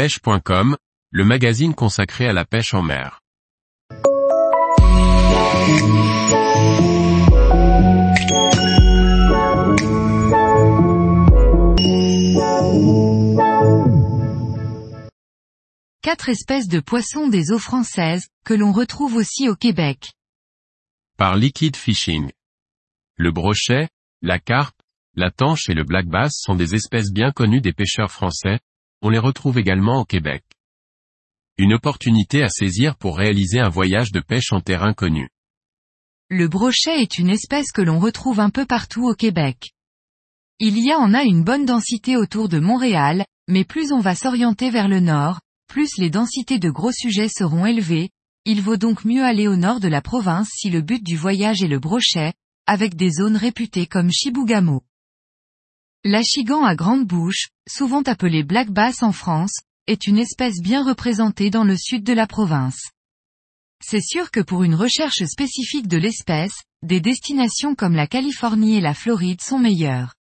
pêche.com, le magazine consacré à la pêche en mer. Quatre espèces de poissons des eaux françaises, que l'on retrouve aussi au Québec. Par Liquid Fishing. Le brochet, la carpe, la tanche et le black bass sont des espèces bien connues des pêcheurs français, on les retrouve également au Québec. Une opportunité à saisir pour réaliser un voyage de pêche en terrain connu. Le brochet est une espèce que l'on retrouve un peu partout au Québec. Il y en a une bonne densité autour de Montréal, mais plus on va s'orienter vers le nord, plus les densités de gros sujets seront élevées, il vaut donc mieux aller au nord de la province si le but du voyage est le brochet, avec des zones réputées comme Chibougamau. L'achigan à grande bouche, souvent appelé black bass en France, est une espèce bien représentée dans le sud de la province. C'est sûr que pour une recherche spécifique de l'espèce, des destinations comme la Californie et la Floride sont meilleures.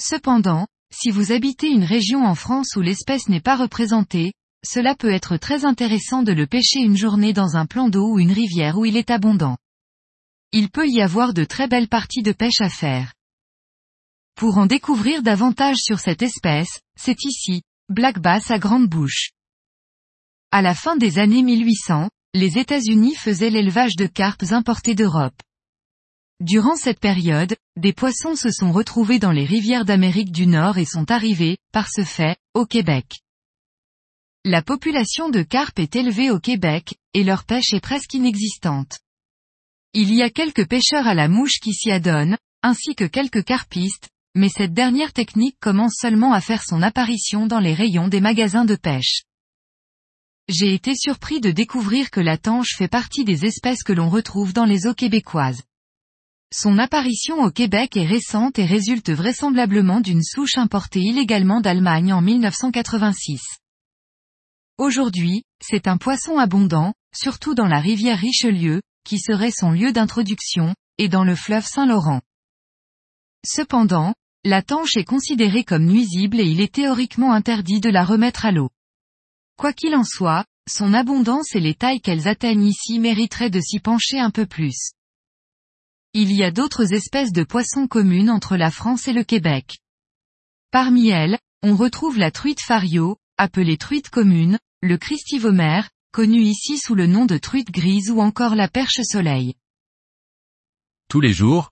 Cependant, si vous habitez une région en France où l'espèce n'est pas représentée, cela peut être très intéressant de le pêcher une journée dans un plan d'eau ou une rivière où il est abondant. Il peut y avoir de très belles parties de pêche à faire. Pour en découvrir davantage sur cette espèce, c'est ici, Black Bass à grande bouche. À la fin des années 1800, les États-Unis faisaient l'élevage de carpes importées d'Europe. Durant cette période, des poissons se sont retrouvés dans les rivières d'Amérique du Nord et sont arrivés, par ce fait, au Québec. La population de carpes est élevée au Québec, et leur pêche est presque inexistante. Il y a quelques pêcheurs à la mouche qui s'y adonnent, ainsi que quelques carpistes, mais cette dernière technique commence seulement à faire son apparition dans les rayons des magasins de pêche. J'ai été surpris de découvrir que la tanche fait partie des espèces que l'on retrouve dans les eaux québécoises. Son apparition au Québec est récente et résulte vraisemblablement d'une souche importée illégalement d'Allemagne en 1986. Aujourd'hui, c'est un poisson abondant, surtout dans la rivière Richelieu, qui serait son lieu d'introduction, et dans le fleuve Saint-Laurent. Cependant, la tanche est considérée comme nuisible et il est théoriquement interdit de la remettre à l'eau. Quoi qu'il en soit, son abondance et les tailles qu'elles atteignent ici mériteraient de s'y pencher un peu plus. Il y a d'autres espèces de poissons communes entre la France et le Québec. Parmi elles, on retrouve la truite fario, appelée truite commune, le christivomère, connu ici sous le nom de truite grise ou encore la perche soleil. Tous les jours,